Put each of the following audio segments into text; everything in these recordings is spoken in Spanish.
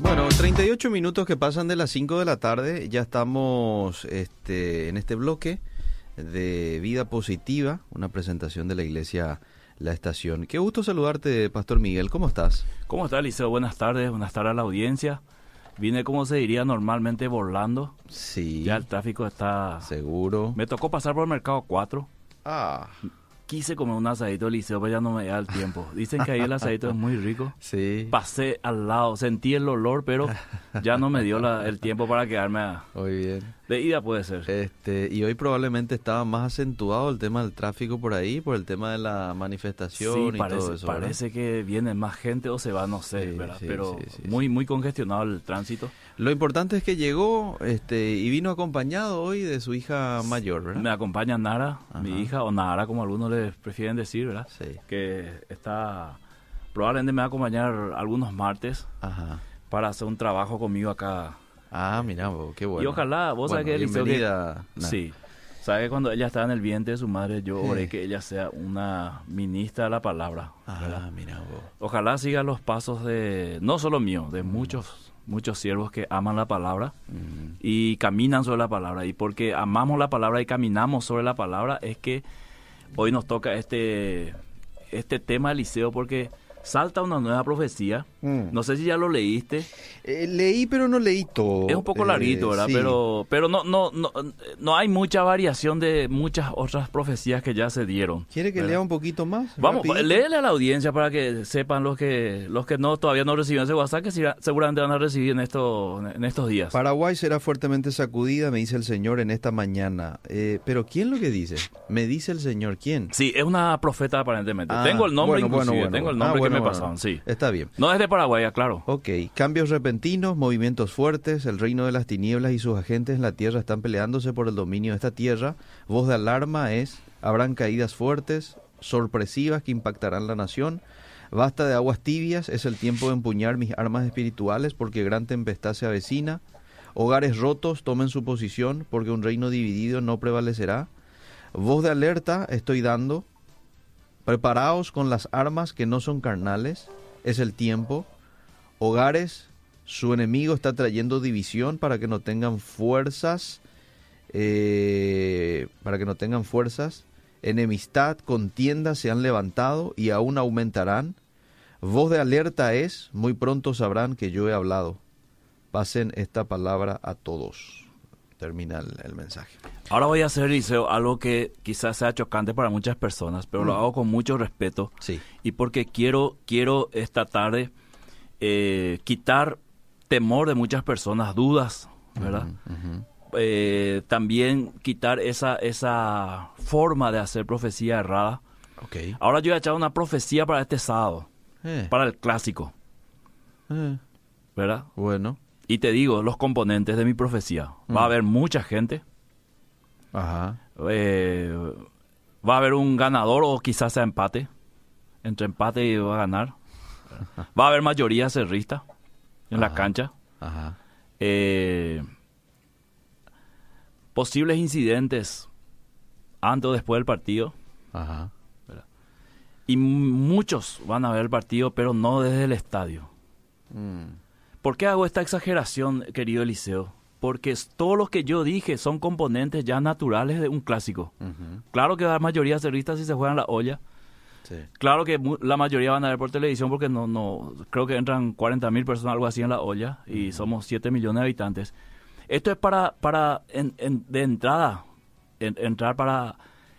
Bueno, 38 minutos que pasan de las 5 de la tarde, ya estamos este, en este bloque de Vida Positiva, una presentación de la Iglesia La Estación. Qué gusto saludarte, Pastor Miguel, ¿cómo estás? ¿Cómo está, Liceo? Buenas tardes, buenas tardes a la audiencia. Vine, como se diría normalmente, volando. Sí. Ya el tráfico está... Seguro. Me tocó pasar por el Mercado 4. Ah, Quise comer un asadito de Liceo, pero ya no me da el tiempo. Dicen que ahí el asadito es muy rico. sí. Pasé al lado, sentí el olor, pero ya no me dio la- el tiempo para quedarme a- Muy bien. de ida, puede ser. Este, y hoy probablemente estaba más acentuado el tema del tráfico por ahí, por el tema de la manifestación Sí, y parece, todo eso. ¿verdad? parece que viene más gente o se va, no sé, Sí, ¿verdad? sí, pero muy, muy congestionado el tránsito. Lo importante es que llegó este, y vino acompañado hoy de su hija mayor, ¿verdad? Me acompaña Nara, Ajá. mi hija, o Nara, como algunos le prefieren decir, ¿verdad? Sí. Que está, probablemente me va a acompañar algunos martes Ajá. para hacer un trabajo conmigo acá. Ah, mira, qué bueno. Y ojalá, vos sabés Bueno, que Eliseo, que- bienvenida. Sí. Sabe que cuando ella estaba en el vientre de su madre, yo oré que ella sea una ministra de la palabra. Ah, mira vos. Ojalá siga los pasos de, no solo mío, de muchos, muchos siervos que aman la palabra y caminan sobre la palabra. Y porque amamos la palabra y caminamos sobre la palabra, es que hoy nos toca este, este tema, Eliseo, porque salta una nueva profecía. Mm. No sé si ya lo leíste. Eh, leí, pero no leí todo. Es un poco Eh, larguito, ¿verdad? sí. Pero, pero no, no, no, no hay mucha variación de muchas otras profecías que ya se dieron. ¿Quiere que ¿verdad? lea un poquito más? Vamos, Rapidito. léele a la audiencia para que sepan los que los que no todavía no recibieron ese WhatsApp que seguramente van a recibir en estos en estos días. Paraguay será fuertemente sacudida, me dice el Señor en esta mañana. Eh, pero ¿quién lo que dice? Me dice el Señor, ¿quién? Sí, es una profeta aparentemente. Ah, tengo el nombre bueno, bueno, inclusive, bueno, tengo el nombre Ah, bueno, que me pasaron, sí. Está bien. No es de Claro. Ok, cambios repentinos, movimientos fuertes, el reino de las tinieblas y sus agentes en la tierra están peleándose por el dominio de esta tierra. Voz de alarma es, habrán caídas fuertes, sorpresivas que impactarán la nación. Basta de aguas tibias, es el tiempo de empuñar mis armas espirituales porque gran tempestad se avecina. Hogares rotos, tomen su posición porque un reino dividido no prevalecerá. Voz de alerta estoy dando, Preparaos con las armas que no son carnales, es el tiempo. Hogares, su enemigo está trayendo división para que no tengan fuerzas, eh, para que no tengan fuerzas. Enemistad, contiendas se han levantado y aún aumentarán. Voz de alerta es, muy pronto sabrán que yo he hablado. Pasen esta palabra a todos. Termina el, el mensaje. Ahora voy a hacer, algo que quizás sea chocante para muchas personas, pero lo Mm. hago con mucho respeto Sí. y porque quiero, quiero esta tarde eh, quitar temor de muchas personas, dudas, ¿verdad? Eh, también quitar esa, esa forma de hacer profecía errada. Ok. Ahora yo voy a echar una profecía para este sábado, Eh, para el clásico, ¿verdad? bueno. Y te digo los componentes de mi profecía. Va a Mm. haber mucha gente, Ajá. eh, va a haber un ganador o quizás sea empate. Entre empate y va a ganar. Va a haber mayoría cerrista en la cancha. Ajá. Eh, posibles incidentes antes o después del partido. Ajá. Y muchos van a ver el partido, pero no desde el estadio. Mm. ¿Por qué hago esta exageración, querido Eliseo? Porque todos los que yo dije son componentes ya naturales de un clásico. Claro que va a haber mayoría cerrista si se juegan la olla. Sí. Claro que la mayoría van a ver por televisión porque no, no, creo que entran 40 mil personas, algo así en la olla, y somos 7 millones de habitantes. Esto es para, para en- en- de entrada, en- entrar para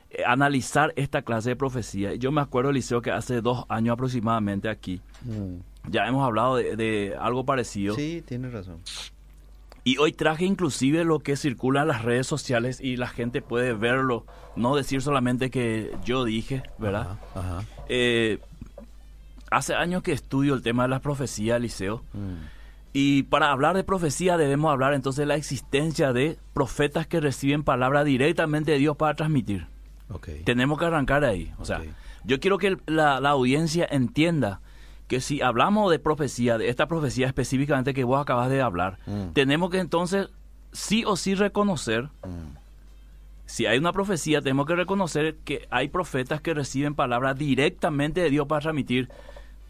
eh, analizar esta clase de profecía. Yo me acuerdo, Eliseo, que hace dos años aproximadamente aquí, ya hemos hablado de, de algo parecido. Sí, tienes razón. Y hoy traje inclusive lo que circula en las redes sociales y la gente puede verlo, no decir solamente que yo dije, ¿verdad? Ajá. Eh, hace años que estudio el tema de las profecías, Liceo. Mm. Y para hablar de profecía debemos hablar entonces de la existencia de profetas que reciben palabra directamente de Dios para transmitir. Ok. Tenemos que arrancar ahí. O sea, yo quiero que la audiencia entienda que si hablamos de profecía, de esta profecía específicamente que vos acabas de hablar, Mm. tenemos que entonces sí o sí reconocer Mm. si hay una profecía, tenemos que reconocer que hay profetas que reciben palabras directamente de Dios para transmitir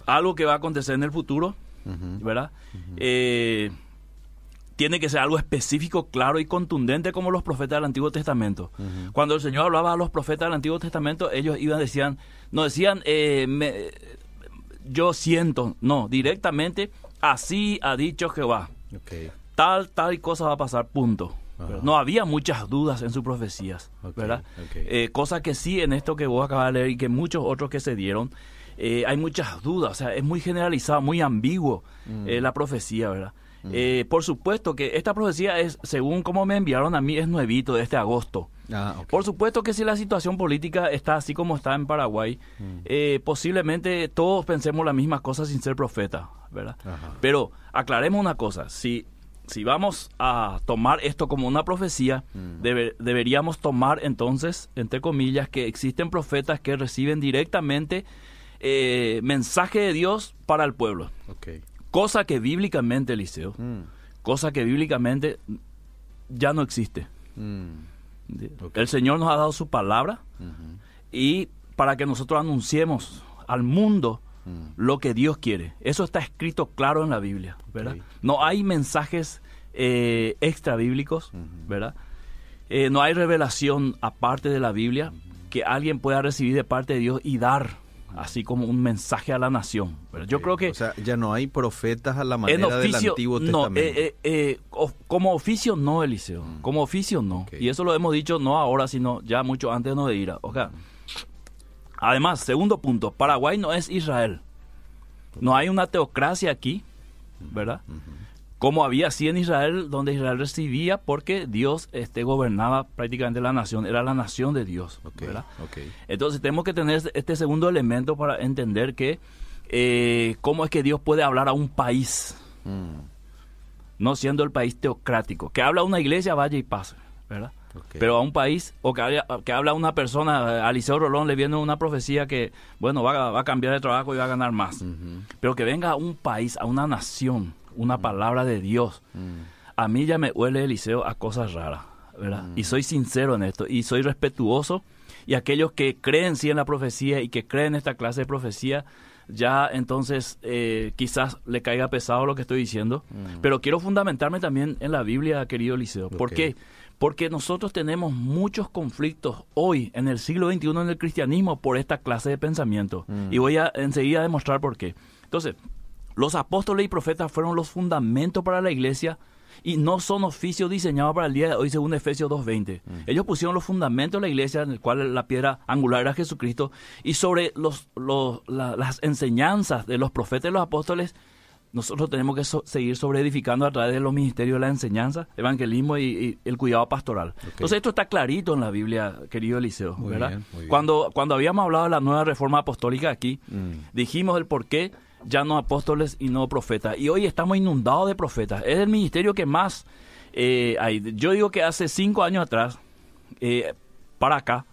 algo que va a acontecer en el futuro, ¿verdad? Eh, tiene que ser algo específico, claro y contundente como los profetas del Antiguo Testamento. Cuando el Señor hablaba a los profetas del Antiguo Testamento, ellos iban decían, no decían, eh, yo siento, no, directamente, así ha dicho Jehová. Tal, tal cosa va a pasar, punto. No había muchas dudas en sus profecías, ¿verdad? Eh, cosa que sí en esto que vos acabas de leer y que muchos otros que se dieron, eh, hay muchas dudas, o sea, es muy generalizado, muy ambiguo mm. la profecía, ¿verdad? Eh, por supuesto que esta profecía es, según como me enviaron a mí, es nuevito de este agosto. Ah, por supuesto que si la situación política está así como está en Paraguay, mm. eh, posiblemente todos pensemos las mismas cosas sin ser profeta, ¿verdad? Pero aclaremos una cosa, si, si vamos a tomar esto como una profecía, mm. deberíamos tomar entonces, entre comillas, que existen profetas que reciben directamente eh, mensaje de Dios para el pueblo. Cosa que bíblicamente, Eliseo, mm. cosa que bíblicamente ya no existe. Mm. El Señor nos ha dado su palabra y para que nosotros anunciemos al mundo lo que Dios quiere. Eso está escrito claro en la Biblia, ¿verdad? No hay mensajes eh, extra bíblicos, ¿verdad? Eh, no hay revelación aparte de la Biblia que alguien pueda recibir de parte de Dios y dar así como un mensaje a la nación. Pero yo creo que... O sea, ya no hay profetas a la manera del Antiguo Testamento. No, eh, eh, eh como oficio no, Eliseo. Mm. Como oficio no. Y eso lo hemos dicho no ahora, sino ya mucho antes no de ir. O sea, además, segundo punto, Paraguay no es Israel. No hay una teocracia aquí, ¿verdad? Como había así en Israel, donde Israel recibía porque Dios este, gobernaba prácticamente la nación, era la nación de Dios. Entonces tenemos que tener este, segundo elemento para entender que eh, cómo es que Dios puede hablar a un país, mm. no siendo el país teocrático, que habla a una iglesia, vaya y pase, ¿verdad? Pero a un país, o que, habla, que habla una persona, a Liceo Rolón le viene una profecía que, bueno, va, a cambiar de trabajo y va a ganar más. Pero que venga a un país, a una nación, una palabra de Dios. A mí ya me huele Eliseo a cosas raras, ¿verdad? Y soy sincero en esto y soy respetuoso. Y aquellos que creen sí en la profecía y que creen en esta clase de profecía, ya entonces eh, quizás le caiga pesado lo que estoy diciendo. Pero quiero fundamentarme también en la Biblia, querido Eliseo. ¿Por qué? Porque nosotros tenemos muchos conflictos hoy, en el siglo XXI, en el cristianismo, por esta clase de pensamiento. Y voy a enseguida demostrar por qué. Entonces, los apóstoles y profetas fueron los fundamentos para la iglesia y no son oficios diseñados para el día de hoy según Efesios 2.20. Mm. Ellos pusieron los fundamentos de la iglesia en el cual la piedra angular era Jesucristo y sobre los, las enseñanzas de los profetas y los apóstoles nosotros tenemos que seguir sobre edificando a través de los ministerios de la enseñanza, evangelismo y, el cuidado pastoral. Entonces esto está clarito en la Biblia, querido Eliseo, ¿verdad? Cuando, cuando habíamos hablado de la nueva reforma apostólica aquí, mm. dijimos el por qué ya no apóstoles y no profetas. Y hoy estamos inundados de profetas. Es el ministerio que más eh, hay. Yo digo que hace cinco años atrás, eh, para acá,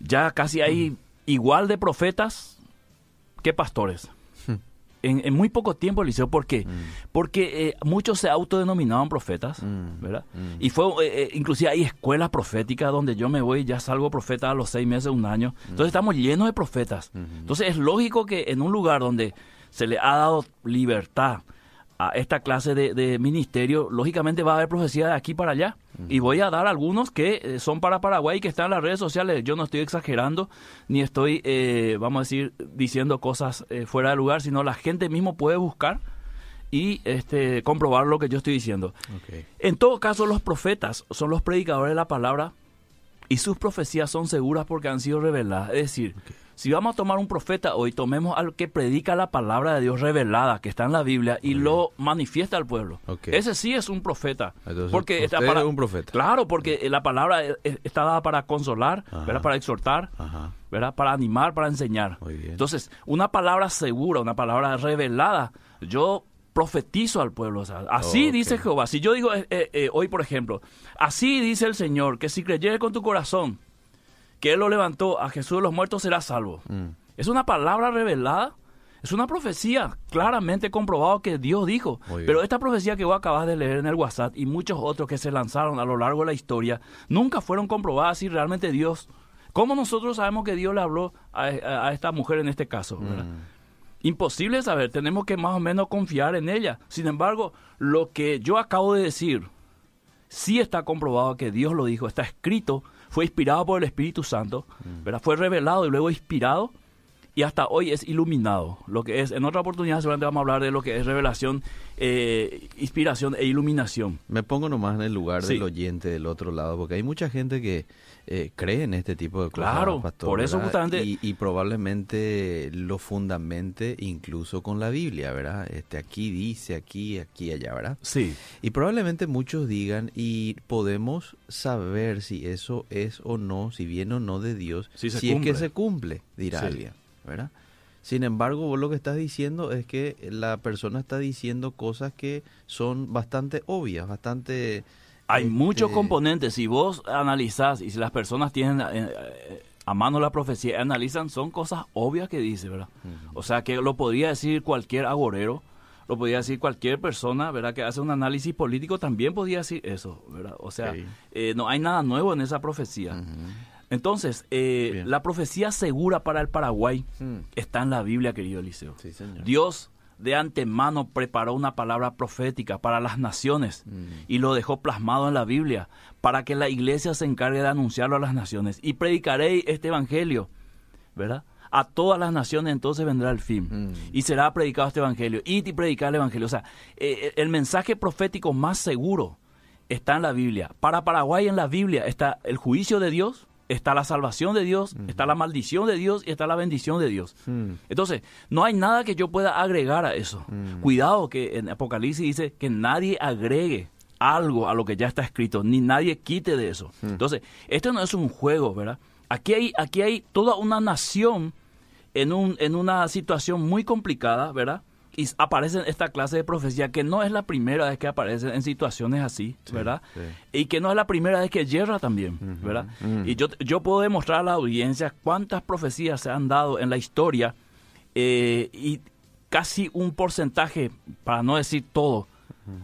ya casi hay igual de profetas que pastores en, muy poco tiempo, Eliseo. ¿Por qué? Mm. Porque eh, muchos se autodenominaban profetas. ¿verdad? Y fue, eh, inclusive hay escuelas proféticas donde yo me voy y ya salgo profeta a los seis meses, un año. Entonces estamos llenos de profetas. Entonces es lógico que en un lugar donde se le ha dado libertad a esta clase de, ministerio, lógicamente va a haber profecía de aquí para allá. Y voy a dar algunos que eh, son para Paraguay, que están en las redes sociales. Yo no estoy exagerando, ni estoy, eh, vamos a decir, diciendo cosas eh, fuera de lugar, sino la gente mismo puede buscar y este, comprobar lo que yo estoy diciendo. En todo caso, los profetas son los predicadores de la palabra y sus profecías son seguras porque han sido reveladas. Es decir, si vamos a tomar un profeta hoy, tomemos al que predica la palabra de Dios revelada, que está en la Biblia, y lo manifiesta al pueblo. Ese sí es un profeta. porque está para, un profeta. Claro, porque la palabra está dada para consolar, para exhortar, ¿verdad? para animar, para enseñar. Entonces, una palabra segura, una palabra revelada, yo profetizo al pueblo. así dice Jehová. Si yo digo eh, eh, eh, hoy, por ejemplo, así dice el Señor, que si creyeres con tu corazón, que Él lo levantó a Jesús de los muertos, será salvo. Mm. Es una palabra revelada. Es una profecía claramente comprobado que Dios dijo. Pero esta profecía que vos acabas de leer en el WhatsApp y muchos otros que se lanzaron a lo largo de la historia nunca fueron comprobadas si realmente Dios... ¿Cómo nosotros sabemos que Dios le habló a, esta mujer en este caso? Mm. Imposible saber, tenemos que más o menos confiar en ella. Sin embargo, lo que yo acabo de decir, sí está comprobado que Dios lo dijo, está escrito, fue inspirado por el Espíritu Santo, mm. fue revelado y luego inspirado y hasta hoy es iluminado. Lo que es, en otra oportunidad seguramente vamos a hablar de lo que es revelación, eh, inspiración e iluminación. Me pongo nomás en el lugar del oyente del otro lado, porque hay mucha gente que eh, cree en este tipo de cosas. Claro, por eso justamente... Y, probablemente lo fundamente incluso con la Biblia, ¿verdad? Este, aquí dice, aquí, aquí, allá, ¿verdad? Sí. Y probablemente muchos digan, y podemos saber si eso es o no, si viene o no de Dios, si, es que se cumple, dirá alguien. ¿Verdad? Sin embargo, vos lo que estás diciendo es que la persona está diciendo cosas que son bastante obvias, bastante... Hay muchos este, componentes. Si vos analizás y si las personas tienen eh, a mano la profecía, analizan, son cosas obvias que dice, ¿verdad? O sea, que lo podría decir cualquier agorero, lo podría decir cualquier persona, ¿verdad? Que hace un análisis político, también podría decir eso, ¿verdad? O sea, eh, no hay nada nuevo en esa profecía. Entonces, eh, la profecía segura para el Paraguay hmm. está en la Biblia, querido Eliseo. Dios de antemano preparó una palabra profética para las naciones hmm. y lo dejó plasmado en la Biblia para que la iglesia se encargue de anunciarlo a las naciones. Y predicaré este evangelio, ¿verdad? A todas las naciones entonces vendrá el fin hmm. y será predicado este evangelio. Y predicar el evangelio. O sea, eh, el mensaje profético más seguro está en la Biblia. Para Paraguay en la Biblia está el juicio de Dios, está la salvación de Dios, está la maldición de Dios y está la bendición de Dios. Entonces, no hay nada que yo pueda agregar a eso. Cuidado que en Apocalipsis dice que nadie agregue algo a lo que ya está escrito, ni nadie quite de eso. Entonces, esto no es un juego, ¿verdad? Aquí hay, aquí hay toda una nación en, un, en una situación muy complicada, ¿verdad? Y aparece esta clase de profecía que no es la primera vez que aparece en situaciones así, ¿verdad? Y que no es la primera vez que yerra también, ¿verdad? Y yo, yo puedo demostrar a la audiencia cuántas profecías se han dado en la historia eh, y casi un porcentaje, para no decir todo,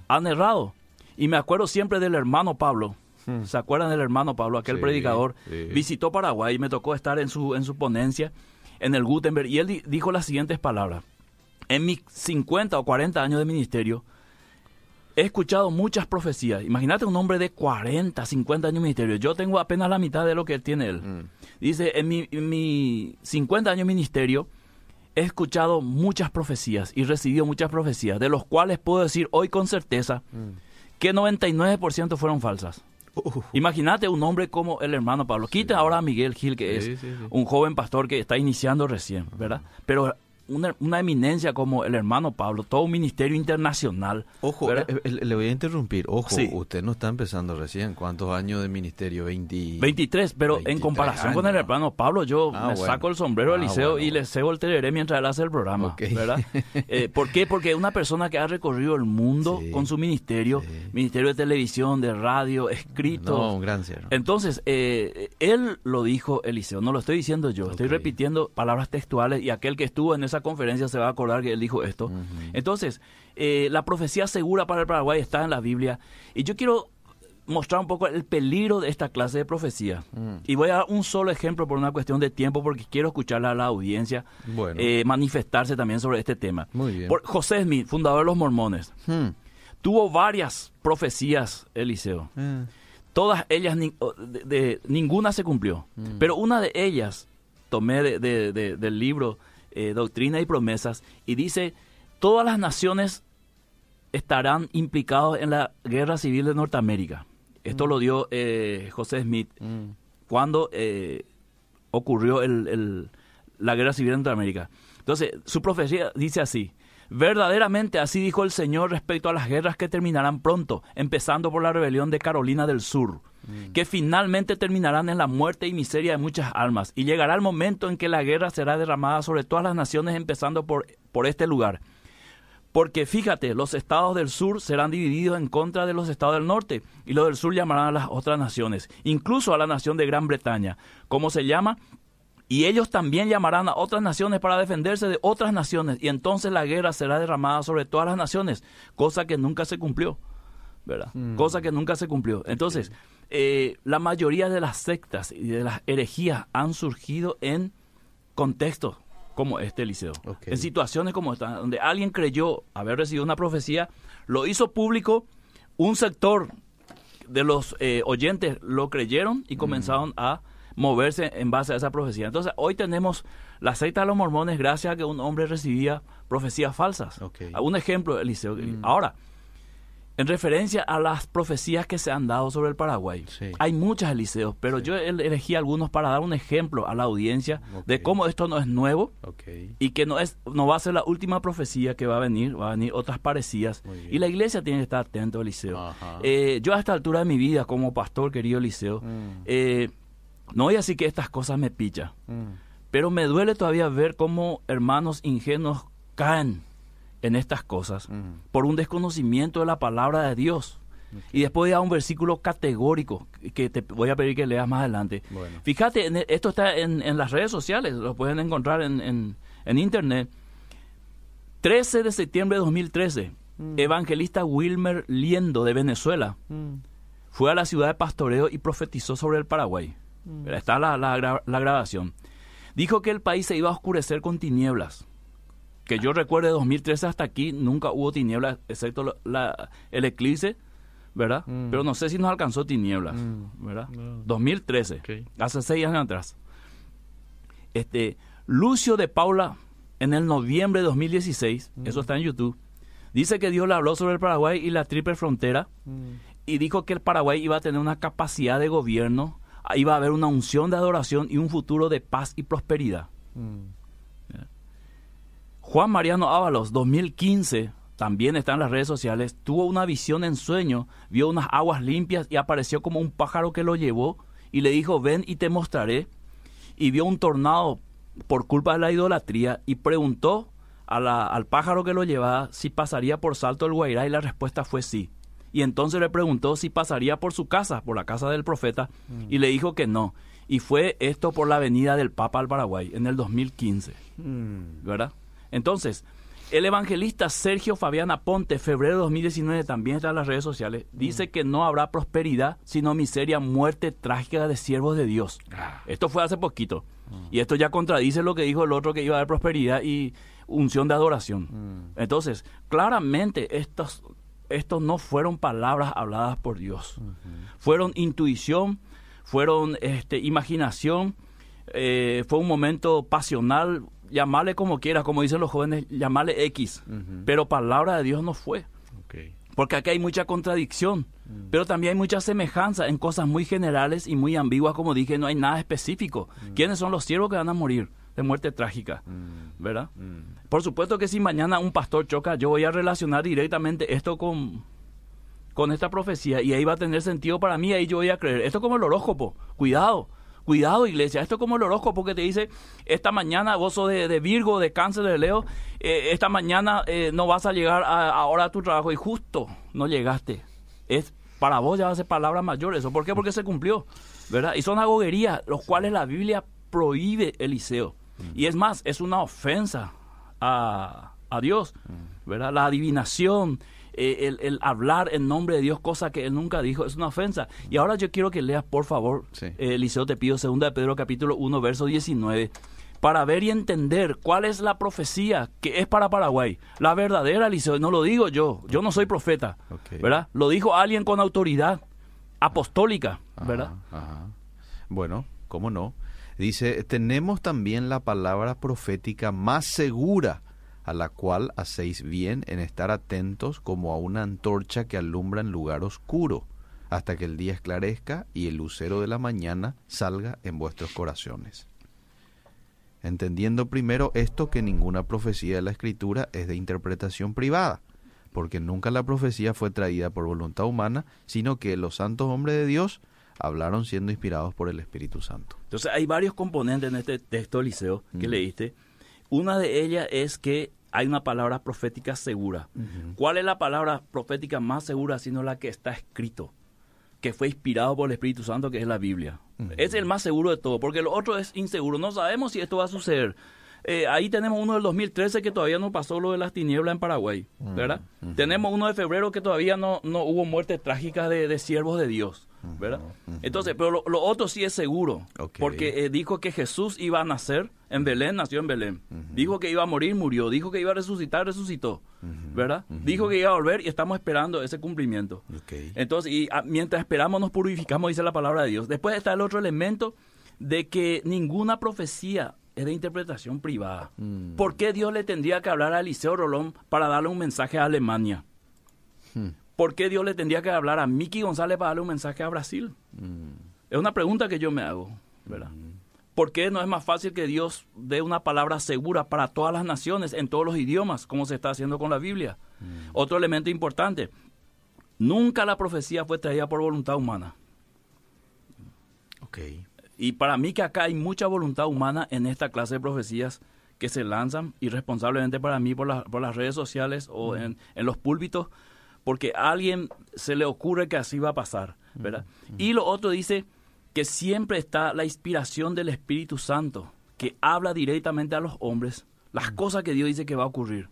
han errado. Y me acuerdo siempre del hermano Pablo. ¿Se acuerdan del hermano Pablo, aquel predicador? Visitó Paraguay y me tocó estar en su, en su ponencia en el Gutenberg y él dijo las siguientes palabras en mis 50 o 40 años de ministerio, he escuchado muchas profecías. Imagínate un hombre de 40, 50 años de ministerio. Yo tengo apenas la mitad de lo que tiene él. Mm. Dice, en mi, 50 años de ministerio, he escuchado muchas profecías y recibido muchas profecías, de los cuales puedo decir hoy con certeza mm. que 99% fueron falsas. Imagínate un hombre como el hermano Pablo. Quita ahora a Miguel Gil, que es un joven pastor que está iniciando recién, ¿verdad? Pero una, eminencia como el hermano Pablo, todo un ministerio internacional. Ojo, eh, eh, le voy a interrumpir. Ojo, usted no está empezando recién. ¿Cuántos años de ministerio? 23, pero en comparación con el hermano Pablo, yo ah, me saco el sombrero del ah, liceo y le cebo el tereré mientras él hace el programa. ¿verdad? Eh, ¿Por qué? Porque una persona que ha recorrido el mundo con su ministerio, ministerio de televisión, de radio, escrito. No, un gran Entonces, él lo dijo Eliseo, no lo estoy diciendo yo, estoy repitiendo palabras textuales y aquel que estuvo en esa conferencia se va a acordar que él dijo esto. Entonces, eh, la profecía segura para el Paraguay está en la Biblia. Y yo quiero mostrar un poco el peligro de esta clase de profecía. Mm. Y voy a dar un solo ejemplo por una cuestión de tiempo, porque quiero escuchar a la audiencia eh, manifestarse también sobre este tema. Por José Smith, fundador de los mormones, hmm. tuvo varias profecías, Eliseo. Hmm. Todas ellas, de, ninguna se cumplió. Hmm. Pero una de ellas, tomé del libro eh, doctrina y promesas, y dice, todas las naciones estarán implicados en la guerra civil de Norteamérica. Esto lo dio eh, José Smith mm. cuando eh, ocurrió el, la guerra civil de Norteamérica. Entonces, su profecía dice así, Verdaderamente así dijo el Señor respecto a las guerras que terminarán pronto, empezando por la rebelión de Carolina del Sur, mm. que finalmente terminarán en la muerte y miseria de muchas almas, y llegará el momento en que la guerra será derramada sobre todas las naciones, empezando por, por este lugar. Porque fíjate, los estados del sur serán divididos en contra de los estados del norte, y los del sur llamarán a las otras naciones, incluso a la nación de Gran Bretaña. ¿Cómo se llama? Y ellos también llamarán a otras naciones para defenderse de otras naciones. Y entonces la guerra será derramada sobre todas las naciones, cosa que nunca se cumplió. ¿Verdad? Mm. Cosa que nunca se cumplió. Entonces, eh, la mayoría de las sectas y de las herejías han surgido en contextos como este liceo. En situaciones como esta, donde alguien creyó haber recibido una profecía, lo hizo público, un sector de los eh, oyentes lo creyeron y comenzaron a moverse en base a esa profecía. Entonces, hoy tenemos la secta de los mormones gracias a que un hombre recibía profecías falsas. Un ejemplo, Eliseo. Ahora, en referencia a las profecías que se han dado sobre el Paraguay, Sí. hay muchas, Eliseo, pero Sí. yo el- elegí algunos para dar un ejemplo a la audiencia de cómo esto no es nuevo y que no es no va a ser la última profecía que va a venir, va a venir otras parecidas. Y la iglesia tiene que estar atento, Eliseo. Eh, yo a esta altura de mi vida, como pastor, querido Eliseo, Mm. eh, no voy a decir que estas cosas me pichan, Mm. pero me duele todavía ver cómo hermanos ingenuos caen en estas cosas Mm. por un desconocimiento de la palabra de Dios. Y después da un versículo categórico que te voy a pedir que leas más adelante. Bueno. Fíjate, en- esto está en, en las redes sociales, lo pueden encontrar en, en- en internet. 13 de septiembre de 2013, evangelista Wilmer Liendo de Venezuela Mm. fue a la ciudad de Pastoreo y profetizó sobre el Paraguay. Pero Está la, la grabación. Dijo que el país se iba a oscurecer con tinieblas. Que yo recuerde de 2013 hasta aquí nunca hubo tinieblas, excepto la- la- el eclipse, ¿verdad? Mm. Pero no sé si nos alcanzó tinieblas, Mm. ¿verdad? No. 2013, Ok. hace seis años atrás. Este, Lucio de Paula, en el noviembre de 2016, eso está en YouTube, dice que Dios le habló sobre el Paraguay y la triple frontera Mm. y dijo que el Paraguay iba a tener una capacidad de gobierno, iba a haber una unción de adoración y un futuro de paz y prosperidad. Mm. Juan Mariano Ábalos, 2015, también está en las redes sociales, tuvo una visión en sueño, vio unas aguas limpias y apareció como un pájaro que lo llevó y le dijo, ven y te mostraré. Y vio un tornado por culpa de la idolatría y preguntó a la- al pájaro que lo llevaba si pasaría por Salto del Guairá y la respuesta fue sí. Y entonces le preguntó si pasaría por su casa, por la casa del profeta, y le dijo que no. Y fue esto por la venida del Papa al Paraguay en el 2015. Mm. ¿verdad? Entonces, el evangelista Sergio Fabián Aponte, febrero de 2019, también está en las redes sociales, dice que no habrá prosperidad, sino miseria, muerte trágica de siervos de Dios. Esto fue hace poquito. Y esto ya contradice lo que dijo el otro que iba a haber prosperidad y unción de adoración. Mm. Entonces, claramente estos, estos no fueron palabras habladas por Dios. Fueron intuición, fueron este, imaginación, eh, fue un momento pasional, llamarle como quieras, como dicen los jóvenes, llamarle X. Pero palabra de Dios no fue. Porque aquí hay mucha contradicción, pero también hay mucha semejanza en cosas muy generales y muy ambiguas, como dije, no hay nada específico. ¿Quiénes son los siervos que van a morir de muerte trágica? Mm. ¿Verdad? Mm. Por supuesto que si mañana un pastor choca, yo voy a relacionar directamente esto con, con esta profecía y ahí va a tener sentido para mí, ahí yo voy a creer. Esto es como el horóscopo, cuidado. Cuidado, iglesia. Esto es como el horóscopo que te dice, esta mañana vos sos de, Virgo, de Cáncer, de Leo, eh, esta mañana eh, no vas a llegar a, ahora a tu trabajo y justo no llegaste. Es Para vos ya va a ser palabra mayor eso. ¿Por qué? Porque se cumplió, ¿verdad? Y son agoguerías, los cuales la Biblia prohíbe Eliseo. Y es más, es una ofensa a, a Dios, ¿verdad? La adivinación, eh, el, el hablar en nombre de Dios, cosa que él nunca dijo, es una ofensa. Y ahora yo quiero que leas, por favor, Sí. eh, Eliseo, te pido, segunda de Pedro capítulo 1, verso 19, para ver y entender cuál es la profecía que es para Paraguay. La verdadera, Eliseo, no lo digo yo, yo no soy profeta. ¿verdad? Lo dijo alguien con autoridad apostólica, ¿verdad? Ajá. Bueno, ¿cómo no? Dice, tenemos también la palabra profética más segura, a la cual hacéis bien en estar atentos como a una antorcha que alumbra en lugar oscuro, hasta que el día esclarezca y el lucero de la mañana salga en vuestros corazones. Entendiendo primero esto que ninguna profecía de la Escritura es de interpretación privada, porque nunca la profecía fue traída por voluntad humana, sino que los santos hombres de Dios hablaron siendo inspirados por el Espíritu Santo. Entonces hay varios componentes en este texto, Eliseo, que Mm. leíste. Una de ellas es que hay una palabra profética segura. ¿Cuál es la palabra profética más segura sino la que está escrito? Que fue inspirado por el Espíritu Santo, que es la Biblia. Es el más seguro de todo, porque lo otro es inseguro. No sabemos si esto va a suceder. Eh, ahí tenemos uno del 2013 que todavía no pasó lo de las tinieblas en Paraguay, ¿verdad? Tenemos uno de febrero que todavía no, no hubo muertes trágicas de, de siervos de Dios, ¿verdad? Entonces, pero lo, lo, otro sí es seguro, porque eh, dijo que Jesús iba a nacer en Belén, nació en Belén. Dijo que iba a morir, murió. Dijo que iba a resucitar, resucitó, ¿verdad? Dijo que iba a volver y estamos esperando ese cumplimiento. Entonces, y ah, mientras esperamos nos purificamos, dice la palabra de Dios. Después está el otro elemento de que ninguna profecía es de interpretación privada. Mm. ¿Por qué Dios le tendría que hablar a Eliseo Rolón para darle un mensaje a Alemania? Hmm. ¿Por qué Dios le tendría que hablar a Miki González para darle un mensaje a Brasil? Mm. Es una pregunta que yo me hago, ¿verdad? ¿Por qué no es más fácil que Dios dé una palabra segura para todas las naciones, en todos los idiomas, como se está haciendo con la Biblia? Otro elemento importante, nunca la profecía fue traída por voluntad humana. Ok. Y para mí que acá hay mucha voluntad humana en esta clase de profecías que se lanzan irresponsablemente para mí por, la- por las redes sociales o en, en los púlpitos, porque a alguien se le ocurre que así va a pasar, ¿verdad? Y lo otro dice que siempre está la inspiración del Espíritu Santo, que habla directamente a los hombres las cosas que Dios dice que va a ocurrir.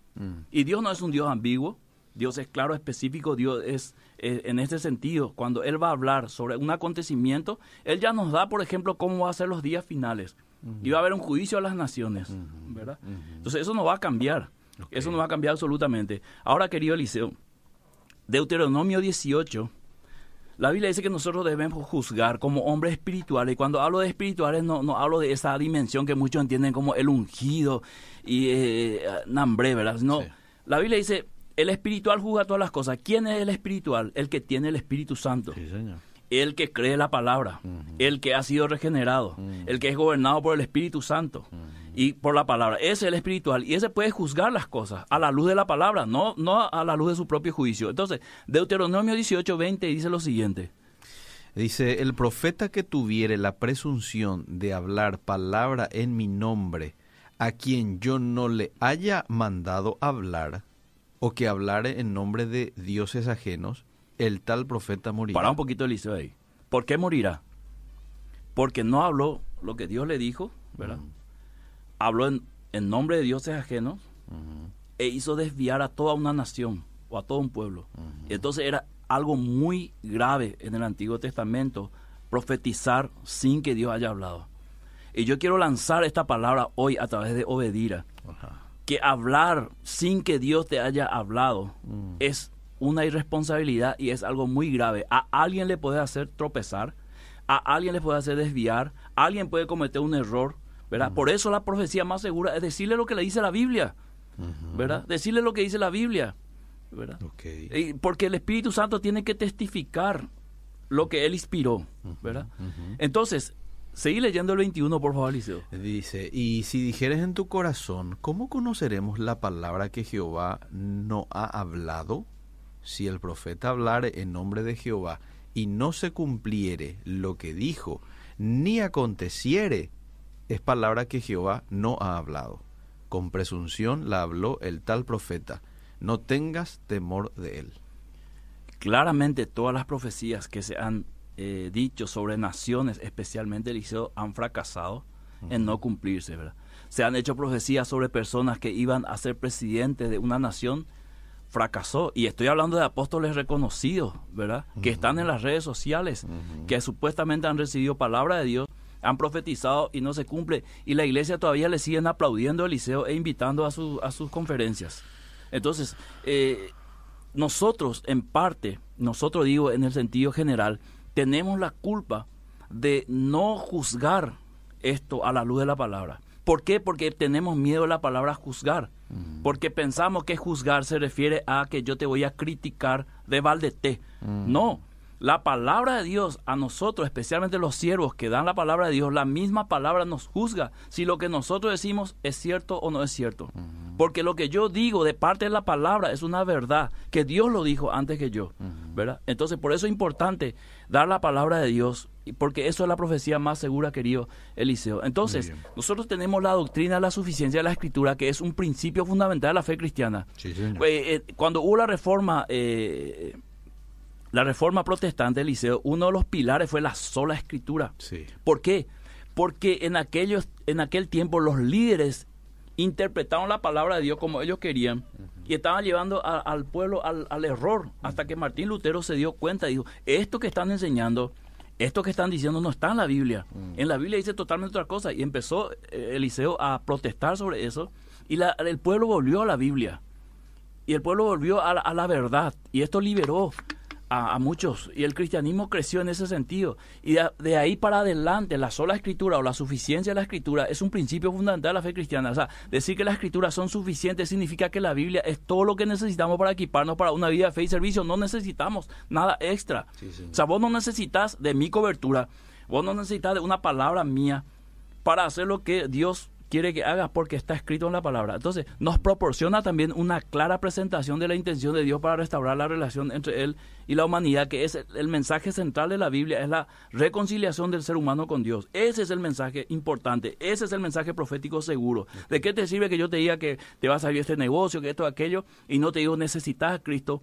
Y Dios no es un Dios ambiguo, Dios es claro, específico, Dios es eh, en este sentido, cuando Él va a hablar sobre un acontecimiento, Él ya nos da, por ejemplo, cómo va a ser los días finales. Y va a haber un juicio a las naciones, ¿verdad? Entonces eso no va a cambiar, eso no va a cambiar absolutamente. Ahora, querido Eliseo, Deuteronomio 18, la Biblia dice que nosotros debemos juzgar como hombres espirituales. Y cuando hablo de espirituales, no, no hablo de esa dimensión que muchos entienden como el ungido y eh, nambre, ¿verdad? No. Sí. La Biblia dice, el espiritual juzga todas las cosas. ¿Quién es el espiritual? El que tiene el Espíritu Santo. Sí, señor. El que cree la palabra. El que ha sido regenerado. El que es gobernado por el Espíritu Santo. Y por la palabra. Ese es el espiritual. Y ese puede juzgar las cosas a la luz de la palabra, no, no a la luz de su propio juicio. Entonces, Deuteronomio 18, 20 dice lo siguiente. Dice, el profeta que tuviere la presunción de hablar palabra en mi nombre, a quien yo no le haya mandado hablar, o que hablare en nombre de dioses ajenos, el tal profeta morirá. Para un poquito, Eliseo, ahí. ¿Por qué morirá? Porque no habló lo que Dios le dijo, ¿verdad? Habló en, en nombre de dioses ajenos e hizo desviar a toda una nación o a todo un pueblo. Y entonces era algo muy grave en el Antiguo Testamento profetizar sin que Dios haya hablado. Y yo quiero lanzar esta palabra hoy a través de Obedira Ajá. Que hablar sin que Dios te haya hablado es una irresponsabilidad y es algo muy grave. A alguien le puede hacer tropezar, a alguien le puede hacer desviar, alguien puede cometer un error, ¿verdad? Por eso la profecía más segura es decirle lo que le dice la Biblia, ¿verdad? Decirle lo que dice la Biblia, ¿verdad? Porque el Espíritu Santo tiene que testificar lo que él inspiró, ¿verdad? Entonces, seguí leyendo el 21, por favor, Liceo. Dice, y si dijeres en tu corazón, ¿cómo conoceremos la palabra que Jehová no ha hablado? Si el profeta hablare en nombre de Jehová y no se cumpliere lo que dijo, ni aconteciere, es palabra que Jehová no ha hablado. Con presunción la habló el tal profeta. No tengas temor de él. claramente todas las profecías que se han eh, dicho sobre naciones, especialmente Eliseo, han fracasado en no cumplirse, ¿verdad? Se han hecho profecías sobre personas que iban a ser presidentes de una nación, fracasó. Y estoy hablando de apóstoles reconocidos, ¿verdad? Que están en las redes sociales, que supuestamente han recibido palabra de Dios, han profetizado y no se cumple. Y la iglesia todavía le siguen aplaudiendo a Eliseo e invitando a, su- a sus conferencias. Entonces, eh, nosotros, en parte, nosotros digo en el sentido general, tenemos la culpa de no juzgar esto a la luz de la palabra. ¿Por qué? Porque tenemos miedo de la palabra juzgar. Porque pensamos que juzgar se refiere a que yo te voy a criticar de baldeté. No. La palabra de Dios a nosotros, especialmente los siervos que dan la palabra de Dios, la misma palabra nos juzga si lo que nosotros decimos es cierto o no es cierto. Porque lo que yo digo de parte de la palabra es una verdad que Dios lo dijo antes que yo, ¿verdad? Entonces, por eso es importante dar la palabra de Dios, porque eso es la profecía más segura, querido Eliseo. Entonces, nosotros tenemos la doctrina de la suficiencia de la escritura, que es un principio fundamental de la fe cristiana. Sí. Eh, eh, cuando hubo la reforma eh, la reforma protestante, Eliseo, uno de los pilares fue la sola escritura. Sí. ¿Por qué? Porque en, aquellos, en aquel tiempo los líderes interpretaron la palabra de Dios como ellos querían y estaban llevando a- al pueblo al, al error hasta que Martín Lutero se dio cuenta y dijo, esto que están enseñando, esto que están diciendo no está en la Biblia. En la Biblia dice totalmente otra cosa y empezó eh, Eliseo a protestar sobre eso y la- el pueblo volvió a la Biblia y el pueblo volvió a la, a la verdad y esto liberó a, a muchos. Y el cristianismo creció en ese sentido. Y de, de ahí para adelante la sola escritura o la suficiencia de la escritura es un principio fundamental de la fe cristiana. O sea decir que las escrituras son suficientes significa que la Biblia es todo lo que necesitamos para equiparnos para una vida de fe y servicio. No necesitamos nada extra. Sí, o sea vos no necesitas de mi cobertura. Vos no necesitas de una palabra mía para hacer lo que Dios quiere que hagas porque está escrito en la palabra. Entonces, nos proporciona también una clara presentación de la intención de Dios para restaurar la relación entre Él y la humanidad, que es el, mensaje central de la Biblia, es la reconciliación del ser humano con Dios. Ese es el mensaje importante, ese es el mensaje profético seguro. ¿De qué te sirve que yo te diga que te va a salir este negocio, que esto, aquello, y no te digo necesitas a Cristo?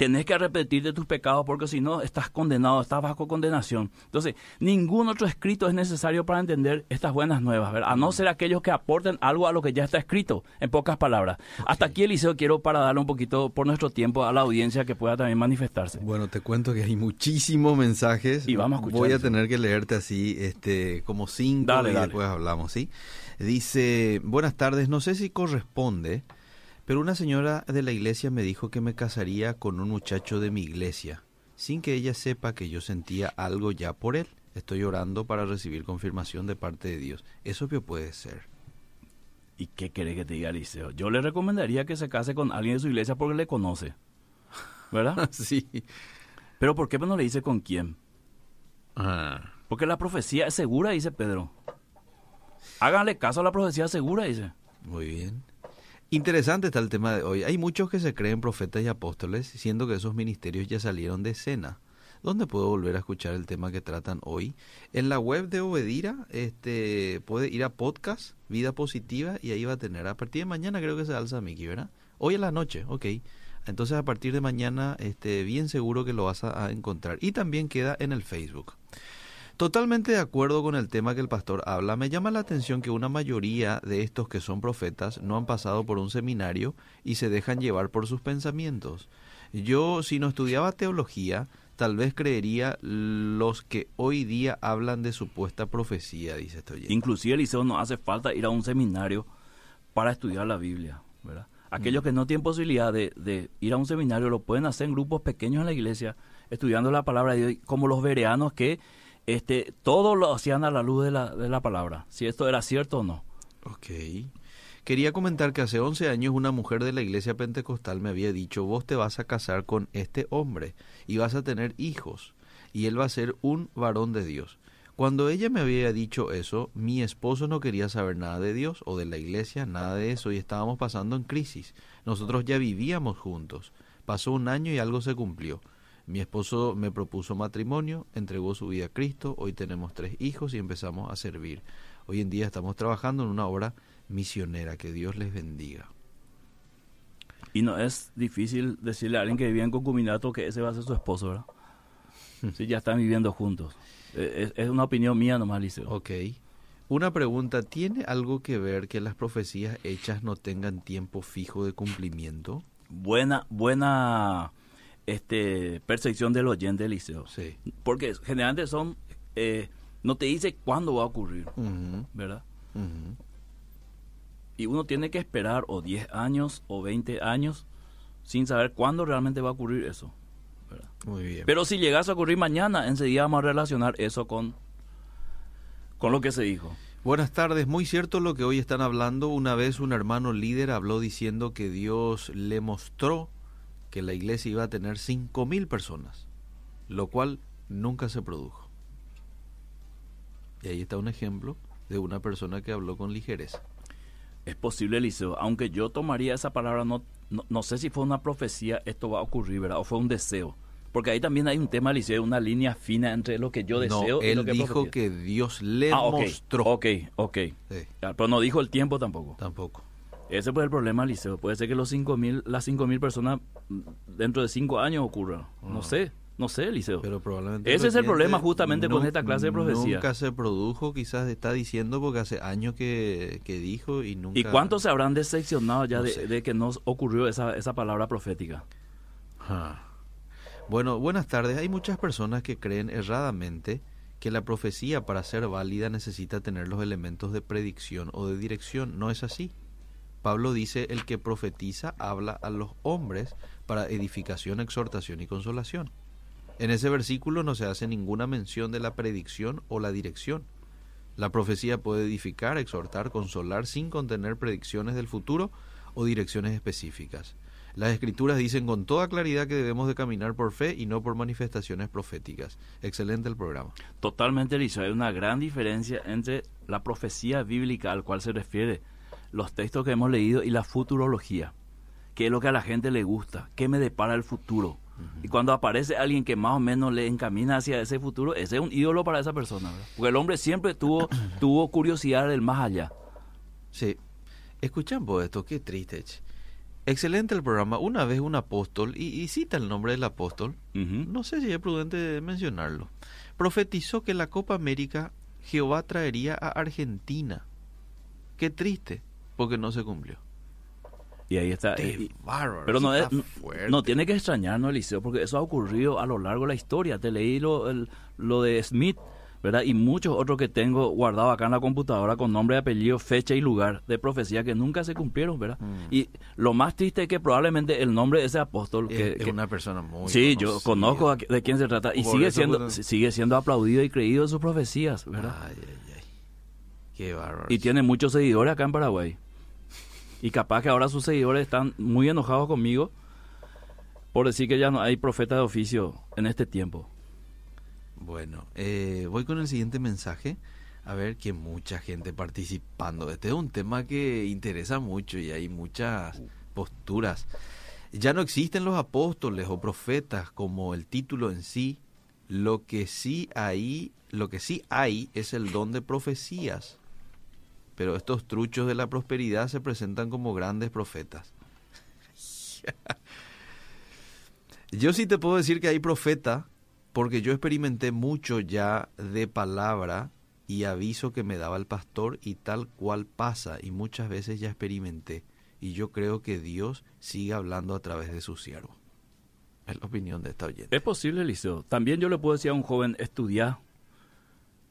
Tenés que arrepentir de tus pecados porque si no estás condenado, estás bajo condenación. Entonces, ningún otro escrito es necesario para entender estas buenas nuevas, ¿verdad? A no ser aquellos que aporten algo a lo que ya está escrito, en pocas palabras. Hasta aquí, Eliseo, quiero para darle un poquito por nuestro tiempo a la audiencia que pueda también manifestarse. Bueno, te cuento que hay muchísimos mensajes. Y vamos a escuchar Voy a eso. tener que leerte así, este, como cinco Dale, y dale. después hablamos, ¿sí? Dice, buenas tardes, no sé si corresponde, pero una señora de la iglesia me dijo que me casaría con un muchacho de mi iglesia, sin que ella sepa que yo sentía algo ya por él. Estoy orando para recibir confirmación de parte de Dios. Eso que puede ser. ¿Y qué querés que te diga, Eliseo? Yo le recomendaría que se case con alguien de su iglesia porque le conoce, ¿verdad? sí. Pero ¿por qué no le dice con quién? Ah. Porque la profecía es segura, dice Pedro. Háganle caso a la profecía segura, dice. Muy bien. Interesante está el tema de hoy. Hay muchos que se creen profetas y apóstoles, siendo que esos ministerios ya salieron de escena. ¿Dónde puedo volver a escuchar el tema que tratan hoy? En la web de Obedira, este, puede ir a podcast, Vida Positiva, y ahí va a tener. A partir de mañana creo que se alza Miki, ¿verdad? Hoy en la noche, ok. Entonces a partir de mañana, este, bien seguro que lo vas a, a encontrar. Y también queda en el Facebook. Totalmente de acuerdo con el tema que el pastor habla. Me llama la atención que una mayoría de estos que son profetas no han pasado por un seminario y se dejan llevar por sus pensamientos. Yo, si no estudiaba teología, tal vez creería los que hoy día hablan de supuesta profecía, dice este oyente. Inclusive, Eliseo, no hace falta ir a un seminario para estudiar la Biblia, ¿verdad? Aquellos que no tienen posibilidad de, de ir a un seminario lo pueden hacer en grupos pequeños en la iglesia, estudiando la palabra de Dios, como los bereanos que este, todo lo hacían a la luz de la, de la palabra, si esto era cierto o no. Ok. Quería comentar que hace 11 años una mujer de la iglesia pentecostal me había dicho, vos te vas a casar con este hombre y vas a tener hijos y él va a ser un varón de Dios. Cuando ella me había dicho eso, mi esposo no quería saber nada de Dios o de la iglesia, nada de eso y estábamos pasando en crisis. Nosotros ya vivíamos juntos. Pasó un año y algo se cumplió. Mi esposo me propuso matrimonio, entregó su vida a Cristo, hoy tenemos tres hijos y empezamos a servir. Hoy en día estamos trabajando en una obra misionera, que Dios les bendiga. Y no es difícil decirle a alguien que vivía en concubinato que ese va a ser su esposo, ¿verdad? Si ya están viviendo juntos. Eh, Es, es una opinión mía nomás, Liceo. Ok. Una pregunta, ¿tiene algo que ver que las profecías hechas no tengan tiempo fijo de cumplimiento? Buena, buena este, percepción del oyente, Liceo. Sí. Porque generalmente son, eh, no te dice cuándo va a ocurrir, ¿verdad? Y uno tiene que esperar o 10 años o 20 años sin saber cuándo realmente va a ocurrir eso. ¿verdad? Muy bien. Pero si llegase a ocurrir mañana, enseguida vamos a relacionar eso con, con lo que se dijo. Buenas tardes, muy cierto lo que hoy están hablando. Una vez un hermano líder habló diciendo que Dios le mostró que la iglesia iba a tener cinco mil personas, lo cual nunca se produjo. Y ahí está un ejemplo de una persona que habló con ligereza. Es posible, Eliseo, aunque yo tomaría esa palabra, no, no, no sé si fue una profecía, esto va a ocurrir, ¿verdad? O fue un deseo. Porque ahí también hay un tema, Eliseo, una línea fina entre lo que yo deseo no, y él lo que dijo profetizo. que Dios le ah, ok, mostró. Ok, ok. Sí, Ya, Pero no dijo el tiempo tampoco. tampoco. Ese puede el problema, Liceo. Puede ser que los 5.000, las 5.000 personas dentro de 5 años ocurra. No sé, no sé, Liceo. Pero probablemente Ese es el problema justamente con esta clase de profecía. Nunca se produjo, quizás está diciendo porque hace años que, que dijo y nunca... ¿Y cuántos se habrán decepcionado ya No de, que no ocurrió esa, esa palabra profética? Ah. Bueno, buenas tardes. Hay muchas personas que creen erradamente que la profecía para ser válida necesita tener los elementos de predicción o de dirección. No es así. Pablo dice, el que profetiza habla a los hombres para edificación, exhortación y consolación. En ese versículo no se hace ninguna mención de la predicción o la dirección. La profecía puede edificar, exhortar, consolar sin contener predicciones del futuro o direcciones específicas. Las escrituras dicen con toda claridad que debemos de caminar por fe y no por manifestaciones proféticas. Excelente el programa. Totalmente, Liceo. Hay una gran diferencia entre la profecía bíblica al cual se refiere los textos que hemos leído y la futurología. ¿Qué es lo que a la gente le gusta? ¿Qué me depara el futuro? Y cuando aparece alguien que más o menos le encamina hacia ese futuro, ese es un ídolo para esa persona. ¿verdad? Porque el hombre siempre tuvo, tuvo curiosidad del más allá. Sí. Escuchamos esto, qué triste. Excelente el programa. Una vez un apóstol, y, y cita el nombre del apóstol, no sé si es prudente mencionarlo, profetizó que la Copa América Jehová traería a Argentina. Qué triste, porque no se cumplió. Y ahí está. Y- bárbaro, Pero no, es, fuerte. no tiene que extrañarnos, Eliseo, porque eso ha ocurrido a lo largo de la historia. Te leí lo, el- lo de Smith, ¿verdad? Y muchos otros que tengo guardados acá en la computadora con nombre, apellido, fecha y lugar de profecía que nunca se cumplieron, ¿verdad? Mm. Y lo más triste es que probablemente el nombre de ese apóstol... Es, que, es una persona muy Sí, yo conozco a- de quién se trata y Por sigue siendo sigue siendo aplaudido y creído en sus profecías, ¿verdad? Ay, ay, ay. Qué bárbaro. Y tiene muchos seguidores acá en Paraguay. Y capaz que ahora sus seguidores están muy enojados conmigo por decir que ya no hay profeta de oficio en este tiempo. Bueno, eh, voy con el siguiente mensaje. A ver que mucha gente participando. Este es un tema que interesa mucho y hay muchas posturas. Ya no existen los apóstoles o profetas como el título en sí. Lo que sí hay, lo que sí hay es el don de profecías. Pero estos truchos de la prosperidad se presentan como grandes profetas. Yo sí te puedo decir que hay profeta, porque yo experimenté mucho ya de palabra y aviso que me daba el pastor y tal cual pasa, y muchas veces ya experimenté. Y yo creo que Dios sigue hablando a través de su siervo. Es la opinión de esta oyente. Es posible, Eliseo. También yo le puedo decir a un joven, estudia,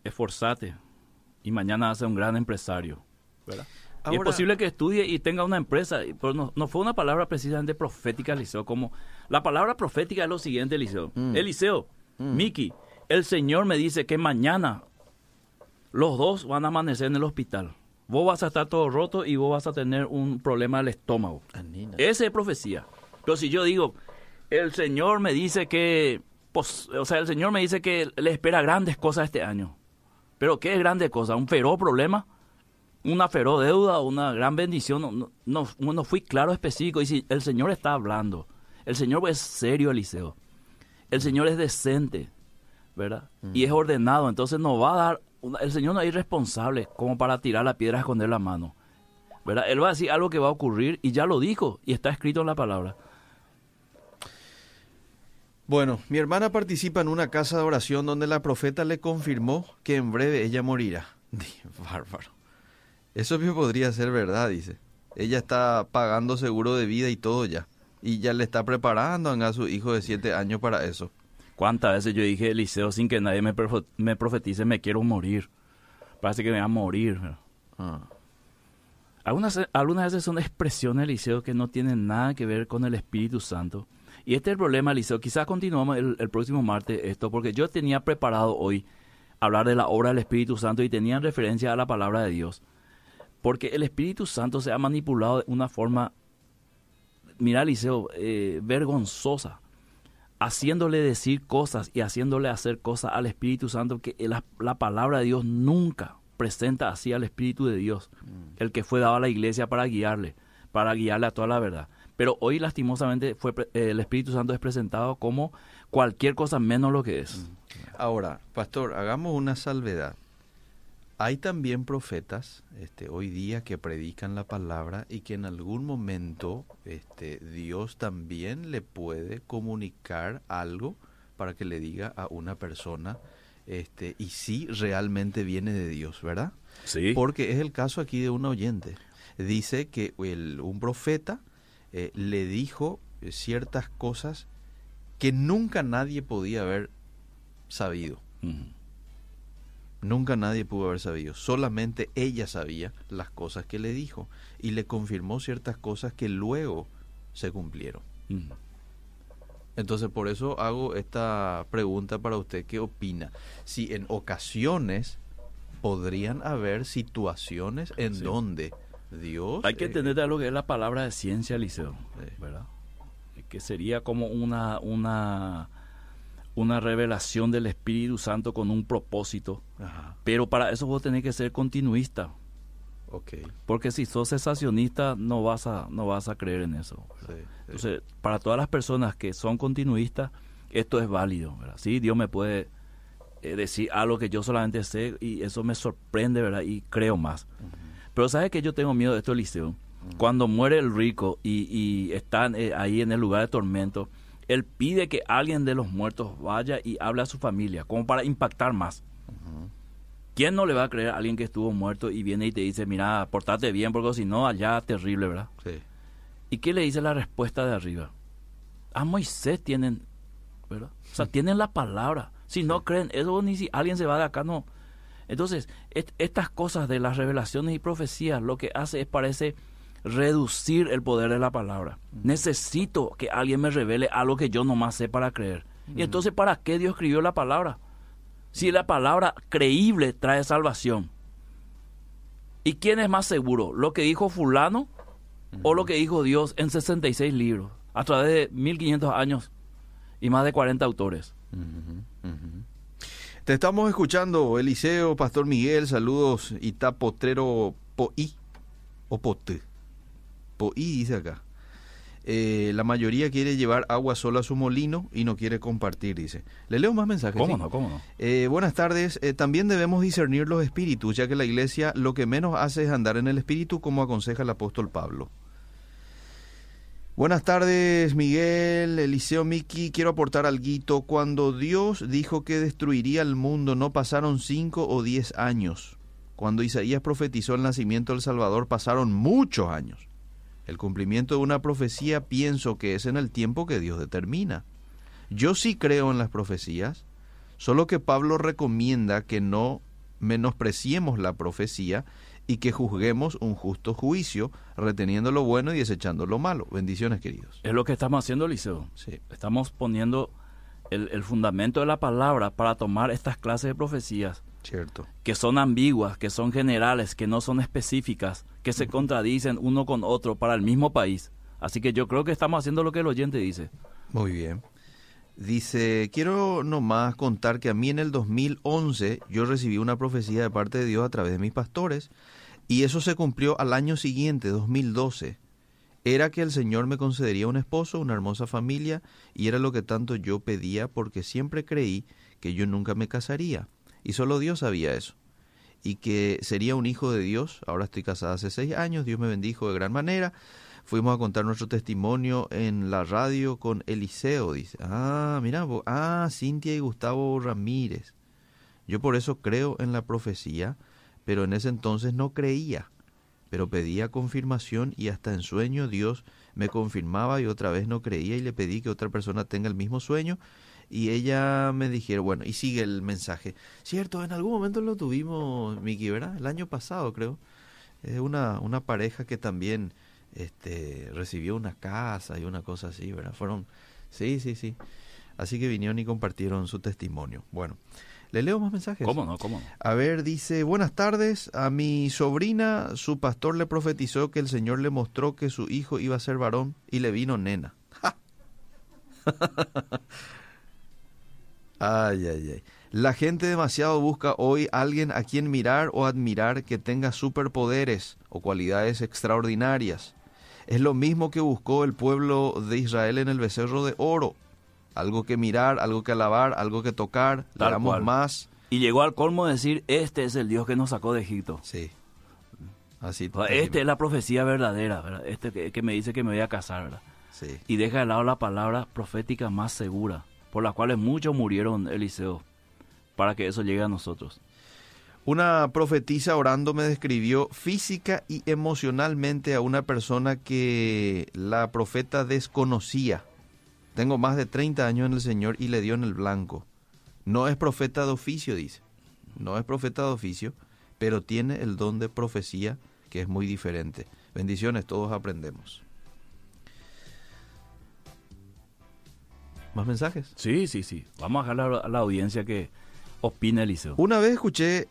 esforzate y mañana hace un gran empresario. ¿verdad? y es posible que estudie y tenga una empresa, pero no, no fue una palabra precisamente profética, Eliseo, como la palabra profética es lo siguiente, Eliseo. Mm. Eliseo, Miki, el Señor me dice que mañana los dos van a amanecer en el hospital. Vos vas a estar todo roto y vos vas a tener un problema del estómago. Anina. Esa es profecía. Pero si yo digo, el Señor me dice que, pues, o sea, el Señor me dice que le espera grandes cosas este año. Pero ¿qué grande cosa? ¿Un feroz problema? ¿Una feroz deuda? ¿Una gran bendición? No, no, no, fui claro, específico. Y si el Señor está hablando, el Señor es serio, Eliseo. El Señor es decente, ¿verdad? Y es ordenado. Entonces no va a dar, una- el Señor no es irresponsable como para tirar la piedra y esconder la mano. ¿verdad? Él va a decir algo que va a ocurrir y ya lo dijo y está escrito en la palabra. Bueno, mi hermana participa en una casa de oración donde la profeta le confirmó que en breve ella morirá. Bárbaro. Eso bien podría ser verdad, dice. Ella está pagando seguro de vida y todo ya. Y ya le está preparando a su hijo de siete años para eso. ¿Cuántas veces yo dije, Eliseo, sin que nadie me, me profetice, me quiero morir? Parece que me va a morir. Ah. Algunas, algunas veces son expresiones, Eliseo, que no tienen nada que ver con el Espíritu Santo. Y este es el problema, Eliseo. Quizás continuamos el, el próximo martes esto, porque yo tenía preparado hoy hablar de la obra del Espíritu Santo y tenía en referencia a la palabra de Dios. Porque el Espíritu Santo se ha manipulado de una forma, mira, Eliseo, eh, vergonzosa, haciéndole decir cosas y haciéndole hacer cosas al Espíritu Santo que la, la palabra de Dios nunca presenta así al Espíritu de Dios, el que fue dado a la iglesia para guiarle, para guiarle a toda la verdad. Pero hoy lastimosamente fue eh, el Espíritu Santo es presentado como cualquier cosa menos lo que es. Ahora, pastor, hagamos una salvedad. Hay también profetas este, hoy día que predican la palabra y que en algún momento este, Dios también le puede comunicar algo para que le diga a una persona este, y si realmente viene de Dios, ¿verdad? Sí. Porque es el caso aquí de un oyente. Dice que el, un profeta eh, le dijo ciertas cosas que nunca nadie podía haber sabido. Nunca nadie pudo haber sabido. Solamente ella sabía las cosas que le dijo y le confirmó ciertas cosas que luego se cumplieron. Entonces por eso hago esta pregunta para usted. ¿Qué opina? Si en ocasiones podrían haber situaciones en Sí. donde Dios... Hay que eh, entender lo que es la palabra de ciencia, Liceo. ¿verdad? Que sería como una, una, una revelación del Espíritu Santo con un propósito. Ajá, Pero para eso vos tenés que ser continuista. ok. Porque si sos cesacionista no vas a, no vas a creer en eso. ¿verdad? sí, sí. Entonces, para todas las personas que son continuistas, esto es válido, ¿verdad? Sí, Dios me puede eh, decir algo que yo solamente sé y eso me sorprende, ¿verdad? Y creo más. Pero ¿sabes que yo tengo miedo de esto, Eliseo? Cuando muere el rico y, y están eh, ahí en el lugar de tormento, él pide que alguien de los muertos vaya y hable a su familia, como para impactar más. ¿Quién no le va a creer a alguien que estuvo muerto y viene y te dice, mira, portate bien, porque si no, allá terrible, ¿verdad? Sí. ¿Y qué le dice la respuesta de arriba? A Moisés tienen, ¿verdad? O sea, tienen la palabra. Si no creen, eso ni si alguien se va de acá, no. Entonces, est- estas cosas de las revelaciones y profecías, lo que hace es parece reducir el poder de la palabra. Necesito que alguien me revele algo que yo nomás sé para creer. Y entonces, ¿para qué Dios escribió la palabra? Si la palabra creíble trae salvación. ¿Y quién es más seguro? ¿Lo que dijo fulano o lo que dijo Dios en 66 libros, a través de 1500 años y más de 40 autores. Te estamos escuchando, Eliseo, Pastor Miguel, saludos, Itapotrero Poí, o Poté. Poí dice acá. Eh, la mayoría quiere llevar agua sola a su molino y no quiere compartir, dice. Le leo más mensajes. ¿Cómo ¿sí? no? ¿Cómo no? Eh, buenas tardes. Eh, también debemos discernir los espíritus, ya que la iglesia lo que menos hace es andar en el espíritu, como aconseja el apóstol Pablo. Buenas tardes, Miguel, Eliseo, Miki. Quiero aportar algo. Cuando Dios dijo que destruiría el mundo, no pasaron cinco o diez años. Cuando Isaías profetizó el nacimiento del Salvador, pasaron muchos años. El cumplimiento de una profecía pienso que es en el tiempo que Dios determina. Yo sí creo en las profecías, solo que Pablo recomienda que no menospreciemos la profecía y que juzguemos un justo juicio, reteniendo lo bueno y desechando lo malo. Bendiciones, queridos. Es lo que estamos haciendo, Liceo. Sí, Estamos poniendo el, el fundamento de la palabra para tomar estas clases de profecías cierto. que son ambiguas, que son generales, que no son específicas, que se contradicen uno con otro para el mismo país. Así que yo creo que estamos haciendo lo que el oyente dice. Muy bien. Dice, quiero nomás contar que a mí en el 2011 yo recibí una profecía de parte de Dios a través de mis pastores y eso se cumplió al año siguiente, 2012. Era que el Señor me concedería un esposo, una hermosa familia y era lo que tanto yo pedía porque siempre creí que yo nunca me casaría y solo Dios sabía eso y que sería un hijo de Dios. Ahora estoy casada hace seis años, Dios me bendijo de gran manera. Fuimos a contar nuestro testimonio en la radio con Eliseo, dice. Ah, mira, ah, Cintia y Gustavo Ramírez. Yo por eso creo en la profecía, pero en ese entonces no creía. Pero pedía confirmación y hasta en sueño Dios me confirmaba y otra vez no creía y le pedí que otra persona tenga el mismo sueño y ella me dijeron, bueno, y sigue el mensaje. Cierto, en algún momento lo tuvimos, Miki, ¿verdad? El año pasado, creo. Es una, una pareja que también este, recibió una casa y una cosa así, ¿verdad? Fueron, sí, sí, sí. Así que vinieron y compartieron su testimonio. Bueno, le leo más mensajes. ¿Cómo no? ¿Cómo no? A ver, dice, buenas tardes. A mi sobrina, su pastor le profetizó que el Señor le mostró que su hijo iba a ser varón y le vino nena. ¡Ja! ay, ay, ay. La gente demasiado busca hoy alguien a quien mirar o admirar que tenga superpoderes o cualidades extraordinarias. Es lo mismo que buscó el pueblo de Israel en el becerro de oro. Algo que mirar, algo que alabar, algo que tocar. Tal Leamos cual. más Y llegó al colmo de decir, este es el Dios que nos sacó de Egipto. Sí. Así. O sea, Este es la profecía verdadera, ¿verdad? Este que, que me dice que me voy a casar, ¿verdad? Sí. Y deja de lado la palabra profética más segura, por la cual muchos murieron, Eliseo, para que eso llegue a nosotros. Una profetisa orando me describió física y emocionalmente a una persona que la profeta desconocía. Tengo más de 30 años en el Señor y le dio en el blanco. No es profeta de oficio, dice. No es profeta de oficio, pero tiene el don de profecía que es muy diferente. Bendiciones, todos aprendemos. ¿Más mensajes? Sí, sí, sí. Vamos a dejar a la audiencia que opine Eliseo. Una vez escuché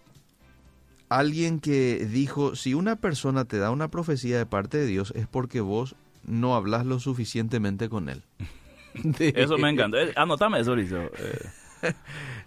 a alguien que dijo, si una persona te da una profecía de parte de Dios es porque vos no hablas lo suficientemente con él. Eso me encanta. Eh, Anotame eso. Eh,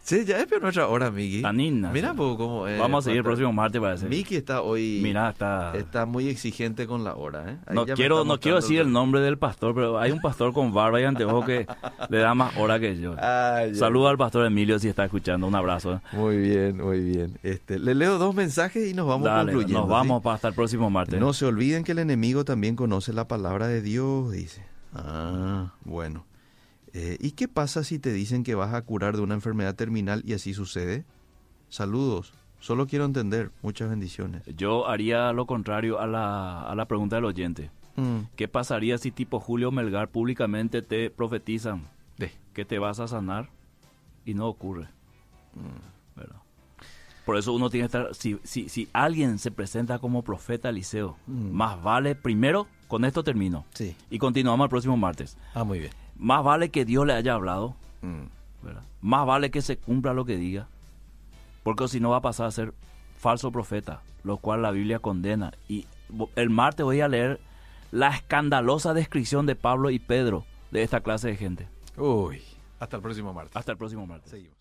Sí, ya es nuestra hora, Miki. Tanina. Mira sí. poco cómo es. Vamos a seguir el próximo martes, parece. Miki está hoy. Mira, está... Está muy exigente con la hora, ¿eh? Ahí No quiero, no quiero decir el nombre del pastor, pero hay un pastor con barba y anteojo que le da más hora que yo. Ah, ya. Saludo al pastor Emilio si está escuchando. Un abrazo. Muy bien, muy bien. Este, le leo dos mensajes y nos vamos Dale, concluyendo. nos ¿sí? vamos para hasta el próximo martes. No se olviden que el enemigo también conoce la palabra de Dios, dice. Ah, bueno. Eh, ¿Y qué pasa si te dicen que vas a curar de una enfermedad terminal y así sucede? Saludos. Solo quiero entender. Muchas bendiciones. Yo haría lo contrario a la, a la pregunta del oyente. Mm, ¿Qué pasaría si tipo Julio Melgar públicamente te profetizan de. que te vas a sanar y no ocurre? Mm. ¿Verdad? Por eso uno tiene que estar, si, si, si alguien se presenta como profeta Eliseo, Mm. más vale, primero, con esto termino, Sí. y continuamos el próximo martes, Ah, muy bien. Más vale que Dios le haya hablado, Mm, ¿verdad? más vale que se cumpla lo que diga, porque si no va a pasar a ser falso profeta, lo cual la Biblia condena. Y el martes voy a leer la escandalosa descripción de Pablo y Pedro de esta clase de gente. Uy. Hasta el próximo martes. Hasta el próximo martes. Seguimos.